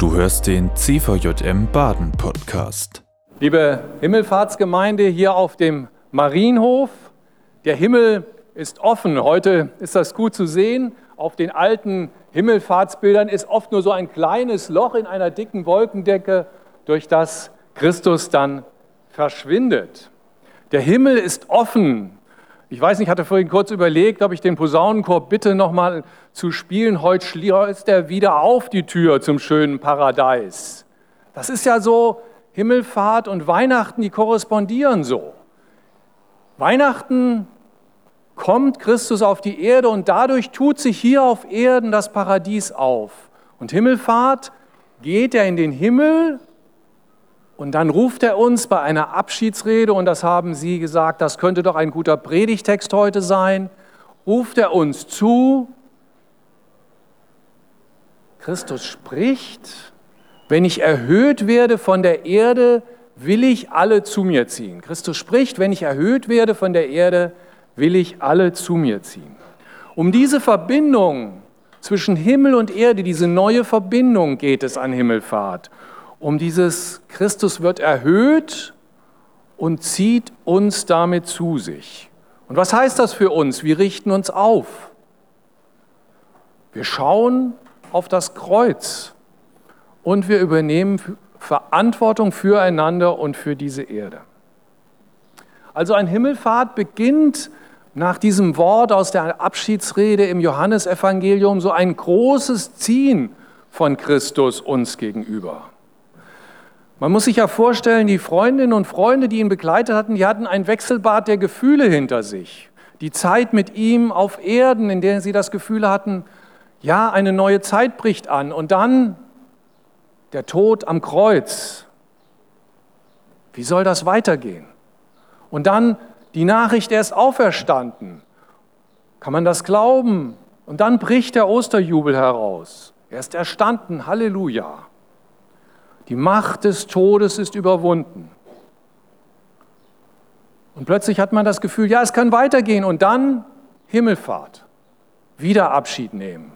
Du hörst den CVJM Baden Podcast. Liebe Himmelfahrtsgemeinde hier auf dem Marienhof, der Himmel ist offen. Heute ist das gut zu sehen. Auf den alten Himmelfahrtsbildern ist oft nur so ein kleines Loch in einer dicken Wolkendecke, durch das Christus dann verschwindet. Der Himmel ist offen. Ich weiß nicht, ich hatte vorhin kurz überlegt, ob ich den Posaunenchor bitte nochmal zu spielen. Heute schließt er wieder auf die Tür zum schönen Paradies. Das ist ja so, Himmelfahrt und Weihnachten, die korrespondieren so. Weihnachten kommt Christus auf die Erde und dadurch tut sich hier auf Erden das Paradies auf. Und Himmelfahrt geht er in den Himmel und dann ruft er uns bei einer Abschiedsrede, und das haben Sie gesagt, das könnte doch ein guter Predigtext heute sein, ruft er uns zu, Christus spricht, wenn ich erhöht werde von der Erde, will ich alle zu mir ziehen. Christus spricht, wenn ich erhöht werde von der Erde, will ich alle zu mir ziehen. Um diese Verbindung zwischen Himmel und Erde, diese neue Verbindung geht es an Himmelfahrt um dieses Christus wird erhöht und zieht uns damit zu sich. Und was heißt das für uns? Wir richten uns auf. Wir schauen auf das Kreuz und wir übernehmen Verantwortung füreinander und für diese Erde. Also ein Himmelfahrt beginnt nach diesem Wort aus der Abschiedsrede im Johannesevangelium so ein großes Ziehen von Christus uns gegenüber. Man muss sich ja vorstellen, die Freundinnen und Freunde, die ihn begleitet hatten, die hatten ein Wechselbad der Gefühle hinter sich. Die Zeit mit ihm auf Erden, in der sie das Gefühl hatten, ja, eine neue Zeit bricht an. Und dann der Tod am Kreuz. Wie soll das weitergehen? Und dann die Nachricht, er ist auferstanden. Kann man das glauben? Und dann bricht der Osterjubel heraus. Er ist erstanden. Halleluja. Die Macht des Todes ist überwunden. Und plötzlich hat man das Gefühl, ja, es kann weitergehen. Und dann Himmelfahrt. Wieder Abschied nehmen.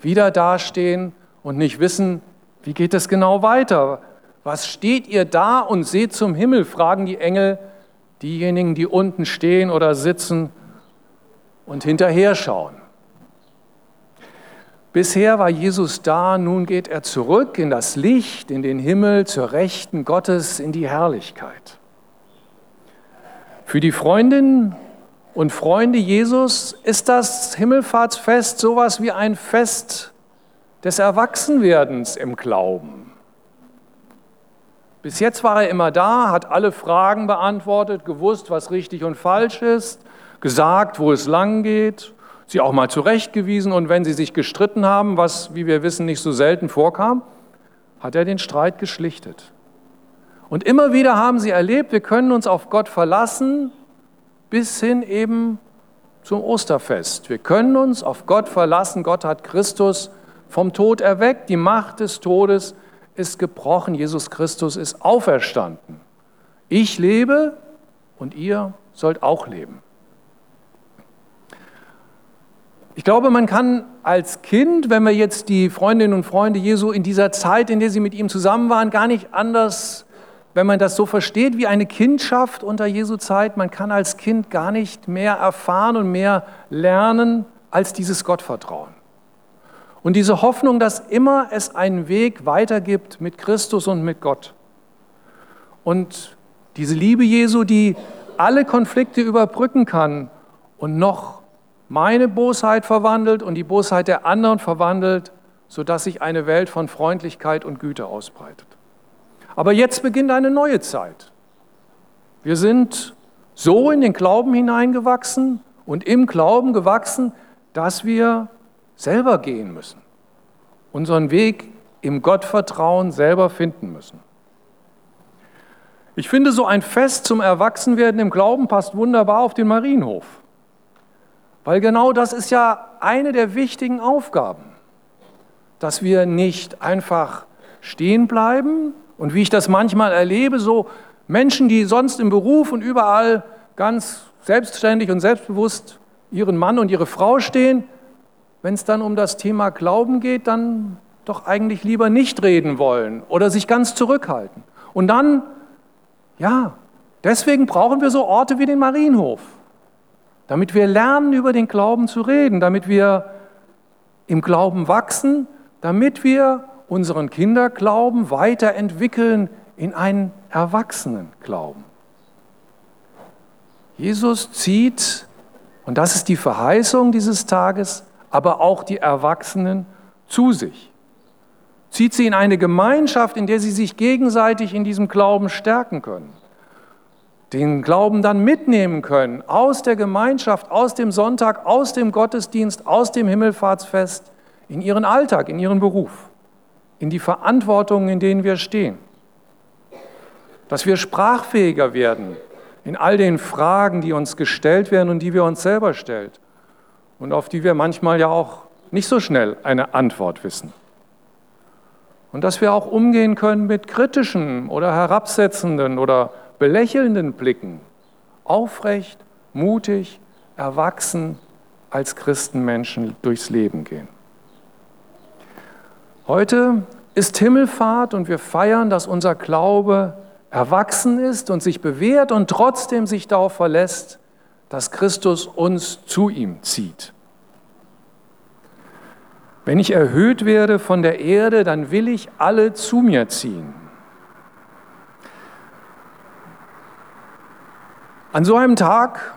Wieder dastehen und nicht wissen, wie geht es genau weiter. Was steht ihr da und seht zum Himmel? fragen die Engel diejenigen, die unten stehen oder sitzen und hinterher schauen. Bisher war Jesus da, nun geht er zurück in das Licht, in den Himmel, zur Rechten Gottes, in die Herrlichkeit. Für die Freundinnen und Freunde Jesus ist das Himmelfahrtsfest sowas wie ein Fest des Erwachsenwerdens im Glauben. Bis jetzt war er immer da, hat alle Fragen beantwortet, gewusst, was richtig und falsch ist, gesagt, wo es lang geht sie auch mal zurechtgewiesen und wenn sie sich gestritten haben, was, wie wir wissen, nicht so selten vorkam, hat er den Streit geschlichtet. Und immer wieder haben sie erlebt, wir können uns auf Gott verlassen, bis hin eben zum Osterfest. Wir können uns auf Gott verlassen. Gott hat Christus vom Tod erweckt. Die Macht des Todes ist gebrochen. Jesus Christus ist auferstanden. Ich lebe und ihr sollt auch leben. Ich glaube, man kann als Kind, wenn wir jetzt die Freundinnen und Freunde Jesu in dieser Zeit, in der sie mit ihm zusammen waren, gar nicht anders, wenn man das so versteht wie eine Kindschaft unter Jesu Zeit, man kann als Kind gar nicht mehr erfahren und mehr lernen als dieses Gottvertrauen. Und diese Hoffnung, dass immer es einen Weg weitergibt mit Christus und mit Gott. Und diese Liebe Jesu, die alle Konflikte überbrücken kann und noch meine Bosheit verwandelt und die Bosheit der anderen verwandelt, sodass sich eine Welt von Freundlichkeit und Güte ausbreitet. Aber jetzt beginnt eine neue Zeit. Wir sind so in den Glauben hineingewachsen und im Glauben gewachsen, dass wir selber gehen müssen, unseren Weg im Gottvertrauen selber finden müssen. Ich finde, so ein Fest zum Erwachsenwerden im Glauben passt wunderbar auf den Marienhof. Weil genau das ist ja eine der wichtigen Aufgaben, dass wir nicht einfach stehen bleiben und wie ich das manchmal erlebe, so Menschen, die sonst im Beruf und überall ganz selbstständig und selbstbewusst ihren Mann und ihre Frau stehen, wenn es dann um das Thema Glauben geht, dann doch eigentlich lieber nicht reden wollen oder sich ganz zurückhalten. Und dann, ja, deswegen brauchen wir so Orte wie den Marienhof, damit wir lernen, über den Glauben zu reden, damit wir im Glauben wachsen, damit wir unseren Kinderglauben weiterentwickeln in einen Erwachsenenglauben. Jesus zieht, und das ist die Verheißung dieses Tages, aber auch die Erwachsenen zu sich. Zieht sie in eine Gemeinschaft, in der sie sich gegenseitig in diesem Glauben stärken können. Den Glauben dann mitnehmen können aus der Gemeinschaft, aus dem Sonntag, aus dem Gottesdienst, aus dem Himmelfahrtsfest, in ihren Alltag, in ihren Beruf, in die Verantwortungen, in denen wir stehen. Dass wir sprachfähiger werden in all den Fragen, die uns gestellt werden und die wir uns selber stellen und auf die wir manchmal ja auch nicht so schnell eine Antwort wissen. Und dass wir auch umgehen können mit kritischen oder herabsetzenden oder belächelnden Blicken. Aufrecht, mutig, erwachsen als Christenmenschen durchs Leben gehen. Heute ist Himmelfahrt und wir feiern, dass unser Glaube erwachsen ist und sich bewährt und trotzdem sich darauf verlässt, dass Christus uns zu ihm zieht. Wenn ich erhöht werde von der Erde, dann will ich alle zu mir ziehen. An so einem Tag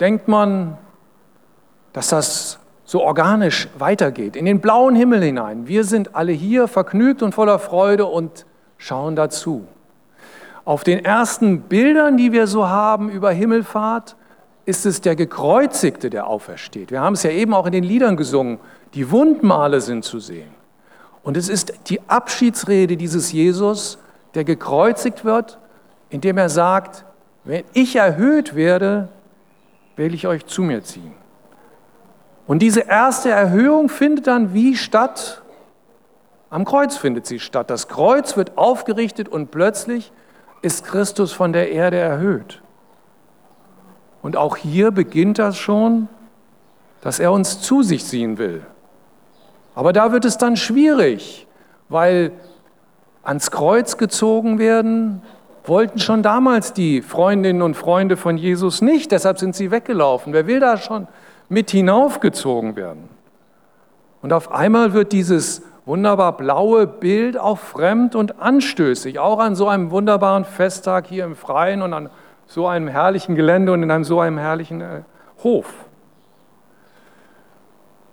denkt man, dass das so organisch weitergeht, in den blauen Himmel hinein. Wir sind alle hier vergnügt und voller Freude und schauen dazu. Auf den ersten Bildern, die wir so haben über Himmelfahrt, ist es der Gekreuzigte, der aufersteht. Wir haben es ja eben auch in den Liedern gesungen. Die Wundmale sind zu sehen. Und es ist die Abschiedsrede dieses Jesus, der gekreuzigt wird, indem er sagt, wenn ich erhöht werde, will ich euch zu mir ziehen. Und diese erste Erhöhung findet dann wie statt? Am Kreuz findet sie statt. Das Kreuz wird aufgerichtet und plötzlich ist Christus von der Erde erhöht. Und auch hier beginnt das schon, dass er uns zu sich ziehen will. Aber da wird es dann schwierig, weil ans Kreuz gezogen werden wollten schon damals die Freundinnen und Freunde von Jesus nicht, deshalb sind sie weggelaufen. Wer will da schon mit hinaufgezogen werden? Und auf einmal wird dieses wunderbar blaue Bild auch fremd und anstößig, auch an so einem wunderbaren Festtag hier im Freien und an so einem herrlichen Gelände und in einem so einem herrlichen äh, Hof.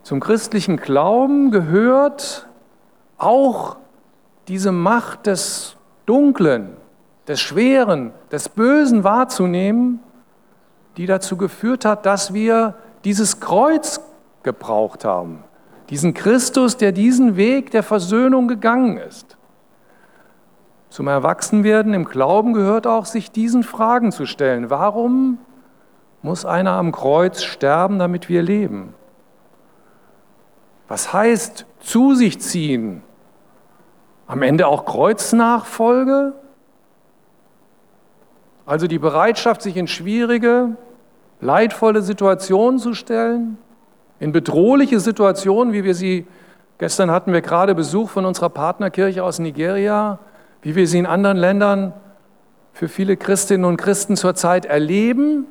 Zum christlichen Glauben gehört auch diese Macht des Dunklen, des Schweren, des Bösen wahrzunehmen, die dazu geführt hat, dass wir dieses Kreuz gebraucht haben, diesen Christus, der diesen Weg der Versöhnung gegangen ist. Zum Erwachsenwerden im Glauben gehört auch, sich diesen Fragen zu stellen. Warum muss einer am Kreuz sterben, damit wir leben? Was heißt zu sich ziehen? Am Ende auch Kreuznachfolge? Also die Bereitschaft, sich in schwierige, leidvolle Situationen zu stellen? in bedrohliche Situationen, wie wir sie, gestern hatten wir gerade Besuch von unserer Partnerkirche aus Nigeria, wie wir sie in anderen Ländern für viele Christinnen und Christen zurzeit erleben,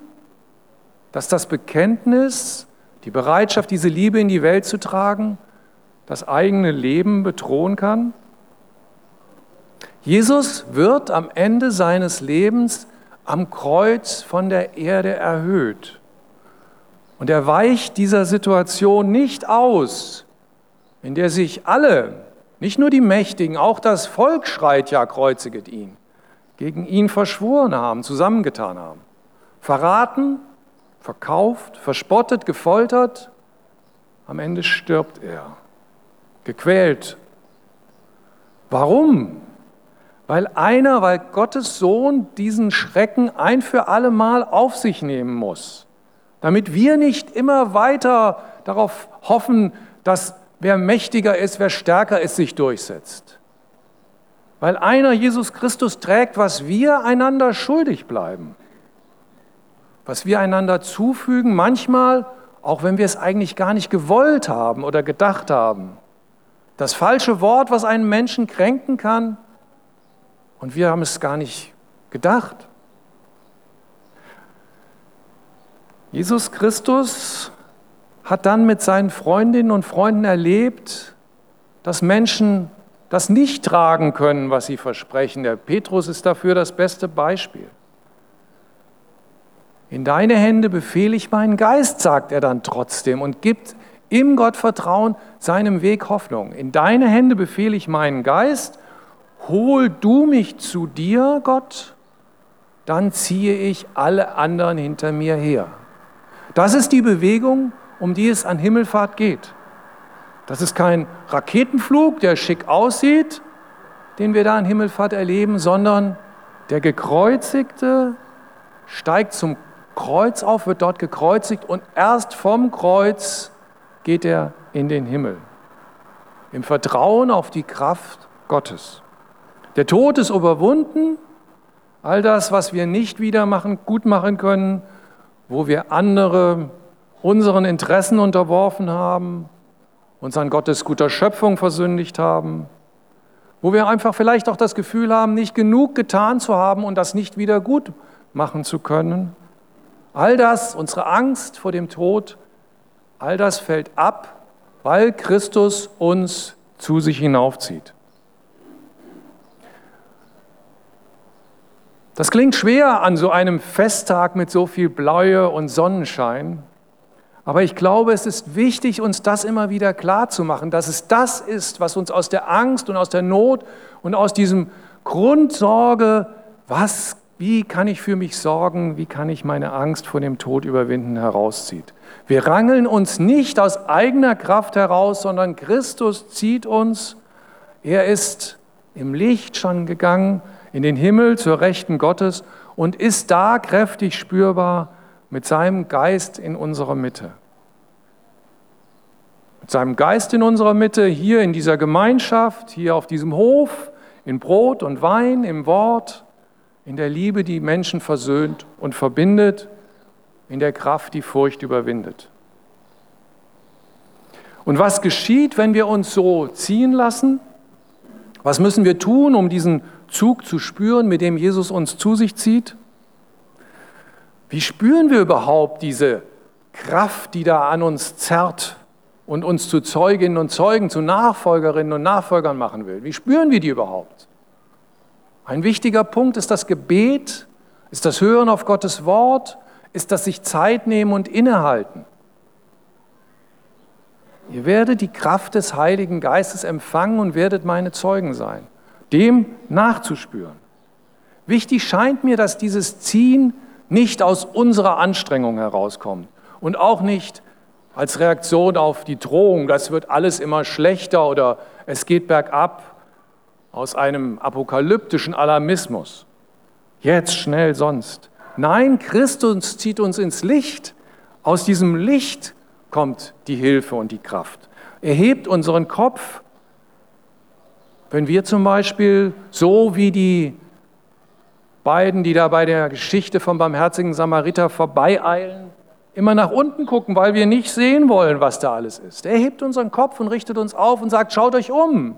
dass das Bekenntnis, die Bereitschaft, diese Liebe in die Welt zu tragen, das eigene Leben bedrohen kann? Jesus wird am Ende seines Lebens am Kreuz von der Erde erhöht. Und er weicht dieser Situation nicht aus, in der sich alle, nicht nur die Mächtigen, auch das Volk schreit ja, kreuziget ihn, gegen ihn verschworen haben, zusammengetan haben. Verraten, verkauft, verspottet, gefoltert, am Ende stirbt er, gequält. Warum? Weil einer, weil Gottes Sohn diesen Schrecken ein für alle Mal auf sich nehmen muss damit wir nicht immer weiter darauf hoffen, dass wer mächtiger ist, wer stärker ist, sich durchsetzt. Weil einer Jesus Christus trägt, was wir einander schuldig bleiben, was wir einander zufügen, manchmal auch wenn wir es eigentlich gar nicht gewollt haben oder gedacht haben. das falsche Wort, was einen Menschen kränken kann. Und wir haben es gar nicht gedacht. Jesus Christus hat dann mit seinen Freundinnen und Freunden erlebt, dass Menschen das nicht tragen können, was sie versprechen. Der Petrus ist dafür das beste Beispiel. In deine Hände befehle ich meinen Geist, sagt er dann trotzdem und gibt im Gottvertrauen seinem Weg Hoffnung. In deine Hände befehle ich meinen Geist, hol du mich zu dir, Gott, dann ziehe ich alle anderen hinter mir her. Das ist die Bewegung, um die es an Himmelfahrt geht. Das ist kein Raketenflug, der schick aussieht, den wir da an Himmelfahrt erleben, sondern der Gekreuzigte steigt zum Kreuz auf, wird dort gekreuzigt und erst vom Kreuz geht er in den Himmel. Im Vertrauen auf die Kraft Gottes. Der Tod ist überwunden. All das, was wir nicht wieder machen, gut machen können, wo wir andere unseren Interessen unterworfen haben, uns an Gottes guter Schöpfung versündigt haben, wo wir einfach vielleicht auch das Gefühl haben, nicht genug getan zu haben und das nicht wieder gut machen zu können. All das, unsere Angst vor dem Tod, all das fällt ab, weil Christus uns zu sich hinaufzieht. Das klingt schwer an so einem Festtag mit so viel Bläue und Sonnenschein, aber ich glaube, es ist wichtig, uns das immer wieder klar zu machen, dass es das ist, was uns aus der Angst und aus der Not und aus diesem Grundsorge, was wie kann ich für mich sorgen? Wie kann ich meine Angst vor dem Tod überwinden? herauszieht. Wir rangeln uns nicht aus eigener Kraft heraus, sondern Christus zieht uns. Er ist im Licht schon gegangen, in den Himmel zur Rechten Gottes und ist da kräftig spürbar mit seinem Geist in unserer Mitte. Mit seinem Geist in unserer Mitte, hier in dieser Gemeinschaft, hier auf diesem Hof, in Brot und Wein, im Wort, in der Liebe, die Menschen versöhnt und verbindet, in der Kraft, die Furcht überwindet. Und was geschieht, wenn wir uns so ziehen lassen? Was müssen wir tun, um diesen Zug zu spüren, mit dem Jesus uns zu sich zieht? Wie spüren wir überhaupt diese Kraft, die da an uns zerrt und uns zu Zeuginnen und Zeugen, zu Nachfolgerinnen und Nachfolgern machen will? Wie spüren wir die überhaupt? Ein wichtiger Punkt ist das Gebet, ist das Hören auf Gottes Wort, ist das sich Zeit nehmen und innehalten. Ihr werdet die Kraft des Heiligen Geistes empfangen und werdet meine Zeugen sein, dem nachzuspüren. Wichtig scheint mir, dass dieses Ziehen nicht aus unserer Anstrengung herauskommt und auch nicht als Reaktion auf die Drohung, das wird alles immer schlechter oder es geht bergab, aus einem apokalyptischen Alarmismus. Jetzt schnell sonst. Nein, Christus zieht uns ins Licht. Aus diesem Licht kommt die Hilfe und die Kraft. Er hebt unseren Kopf. Wenn wir zum Beispiel so wie die beiden, die da bei der Geschichte vom barmherzigen Samariter vorbeieilen, immer nach unten gucken, weil wir nicht sehen wollen, was da alles ist. Er hebt unseren Kopf und richtet uns auf und sagt, schaut euch um.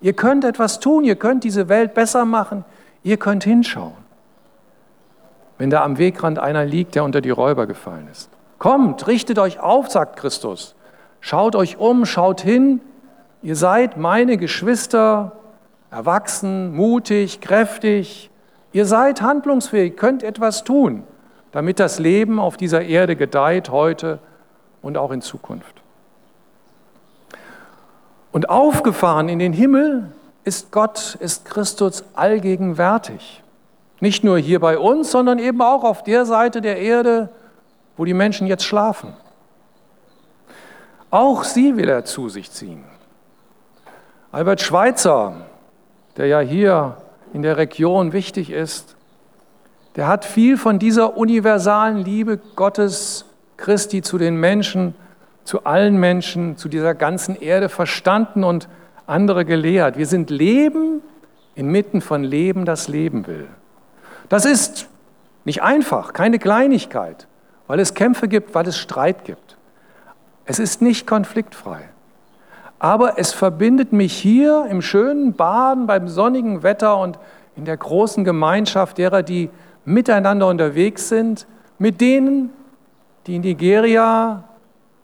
Ihr könnt etwas tun, ihr könnt diese Welt besser machen, ihr könnt hinschauen. Wenn da am Wegrand einer liegt, der unter die Räuber gefallen ist. Kommt, richtet euch auf, sagt Christus. Schaut euch um, schaut hin. Ihr seid meine Geschwister, erwachsen, mutig, kräftig. Ihr seid handlungsfähig, könnt etwas tun, damit das Leben auf dieser Erde gedeiht heute und auch in Zukunft. Und aufgefahren in den Himmel ist Gott, ist Christus allgegenwärtig. Nicht nur hier bei uns, sondern eben auch auf der Seite der Erde, wo die Menschen jetzt schlafen. Auch sie will er zu sich ziehen. Albert Schweitzer, der ja hier in der Region wichtig ist, der hat viel von dieser universalen Liebe Gottes Christi zu den Menschen zu allen Menschen, zu dieser ganzen Erde verstanden und andere gelehrt. Wir sind Leben inmitten von Leben, das Leben will. Das ist nicht einfach, keine Kleinigkeit, weil es Kämpfe gibt, weil es Streit gibt. Es ist nicht konfliktfrei. Aber es verbindet mich hier im schönen Baden, beim sonnigen Wetter und in der großen Gemeinschaft derer, die miteinander unterwegs sind, mit denen, die in Nigeria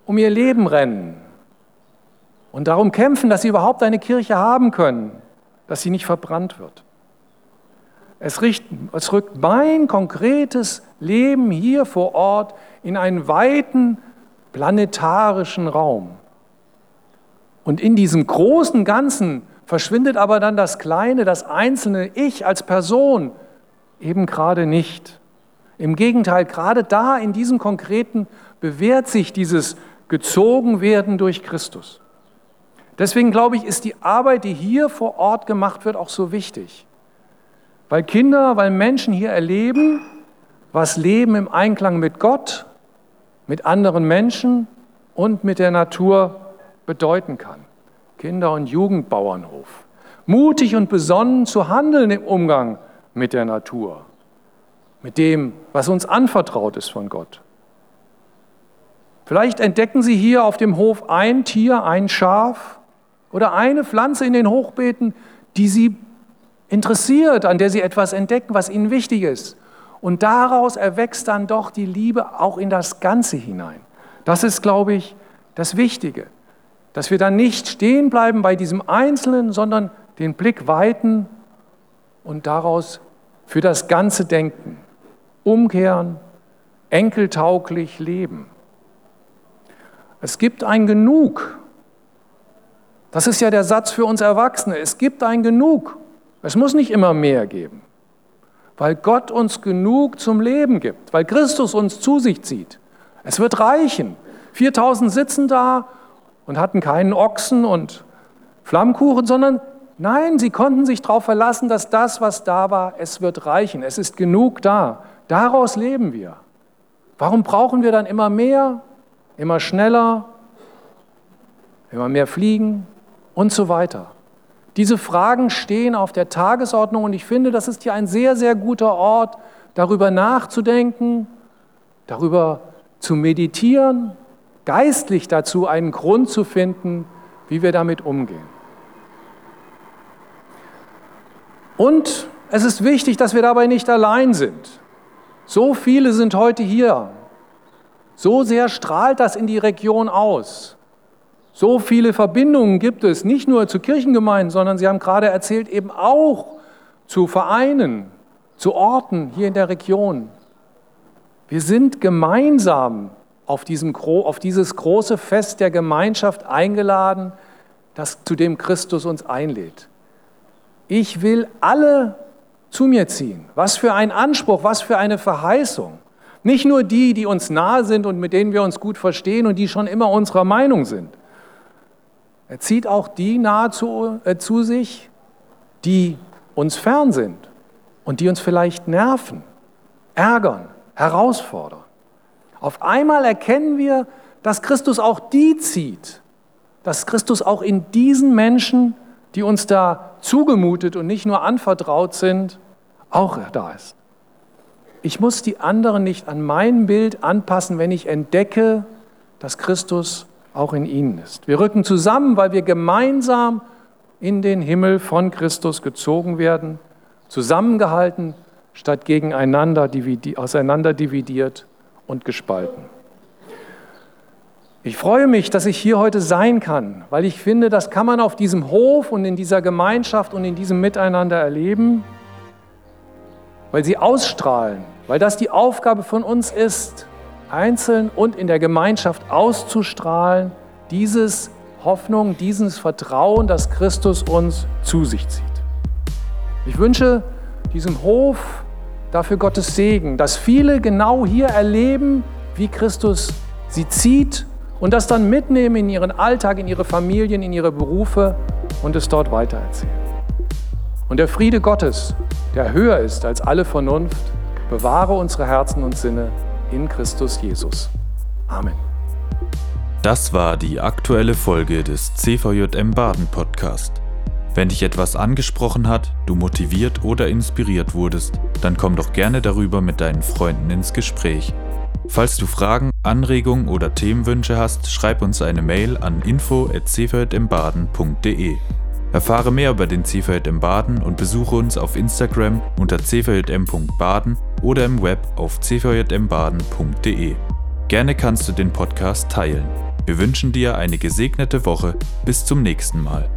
um ihr Leben rennen und darum kämpfen, dass sie überhaupt eine Kirche haben können, dass sie nicht verbrannt wird. Es, riecht, es rückt mein konkretes Leben hier vor Ort in einen weiten planetarischen Raum. Und in diesem großen Ganzen verschwindet aber dann das kleine, das einzelne Ich als Person eben gerade nicht. Im Gegenteil, gerade da in diesem Konkreten bewährt sich dieses Gezogenwerden durch Christus. Deswegen glaube ich, ist die Arbeit, die hier vor Ort gemacht wird, auch so wichtig. Weil Kinder, weil Menschen hier erleben, was Leben im Einklang mit Gott, mit anderen Menschen und mit der Natur bedeuten kann. Kinder- und Jugendbauernhof. Mutig und besonnen zu handeln im Umgang mit der Natur, mit dem, was uns anvertraut ist von Gott. Vielleicht entdecken Sie hier auf dem Hof ein Tier, ein Schaf oder eine Pflanze in den Hochbeeten, die Sie interessiert, an der Sie etwas entdecken, was Ihnen wichtig ist. Und daraus erwächst dann doch die Liebe auch in das Ganze hinein. Das ist, glaube ich, das Wichtige, dass wir dann nicht stehen bleiben bei diesem Einzelnen, sondern den Blick weiten und daraus für das Ganze denken, umkehren, enkeltauglich leben. Es gibt ein Genug. Das ist ja der Satz für uns Erwachsene. Es gibt ein Genug. Es muss nicht immer mehr geben, weil Gott uns genug zum Leben gibt, weil Christus uns zu sich zieht. Es wird reichen. 4000 sitzen da und hatten keinen Ochsen und Flammkuchen, sondern nein, sie konnten sich darauf verlassen, dass das, was da war, es wird reichen. Es ist genug da. Daraus leben wir. Warum brauchen wir dann immer mehr, immer schneller, immer mehr fliegen und so weiter? Diese Fragen stehen auf der Tagesordnung und ich finde, das ist hier ein sehr, sehr guter Ort, darüber nachzudenken, darüber zu meditieren, geistlich dazu einen Grund zu finden, wie wir damit umgehen. Und es ist wichtig, dass wir dabei nicht allein sind. So viele sind heute hier. So sehr strahlt das in die Region aus. So viele Verbindungen gibt es, nicht nur zu Kirchengemeinden, sondern Sie haben gerade erzählt, eben auch zu Vereinen, zu Orten hier in der Region. Wir sind gemeinsam auf, diesem, auf dieses große Fest der Gemeinschaft eingeladen, das, zu dem Christus uns einlädt. Ich will alle zu mir ziehen. Was für ein Anspruch, was für eine Verheißung. Nicht nur die, die uns nahe sind und mit denen wir uns gut verstehen und die schon immer unserer Meinung sind, er zieht auch die nahe zu, äh, zu sich, die uns fern sind und die uns vielleicht nerven, ärgern, herausfordern. Auf einmal erkennen wir, dass Christus auch die zieht, dass Christus auch in diesen Menschen, die uns da zugemutet und nicht nur anvertraut sind, auch da ist. Ich muss die anderen nicht an mein Bild anpassen, wenn ich entdecke, dass Christus auch in ihnen ist. Wir rücken zusammen, weil wir gemeinsam in den Himmel von Christus gezogen werden, zusammengehalten, statt gegeneinander auseinander dividiert und gespalten. Ich freue mich, dass ich hier heute sein kann, weil ich finde, das kann man auf diesem Hof und in dieser Gemeinschaft und in diesem Miteinander erleben, weil sie ausstrahlen, weil das die Aufgabe von uns ist, einzeln und in der Gemeinschaft auszustrahlen, dieses Hoffnung, dieses Vertrauen, das Christus uns zu sich zieht. Ich wünsche diesem Hof dafür Gottes Segen, dass viele genau hier erleben, wie Christus sie zieht und das dann mitnehmen in ihren Alltag, in ihre Familien, in ihre Berufe und es dort weitererzählen. Und der Friede Gottes, der höher ist als alle Vernunft, bewahre unsere Herzen und Sinne in Christus Jesus. Amen. Das war die aktuelle Folge des CVJM Baden Podcast. Wenn dich etwas angesprochen hat, du motiviert oder inspiriert wurdest, dann komm doch gerne darüber mit deinen Freunden ins Gespräch. Falls du Fragen, Anregungen oder Themenwünsche hast, schreib uns eine Mail an info@cvjmbaden.de. Erfahre mehr über den CVJM Baden und besuche uns auf Instagram unter cvjm.baden oder im Web auf cvjmbaden.de. Gerne kannst du den Podcast teilen. Wir wünschen dir eine gesegnete Woche. Bis zum nächsten Mal.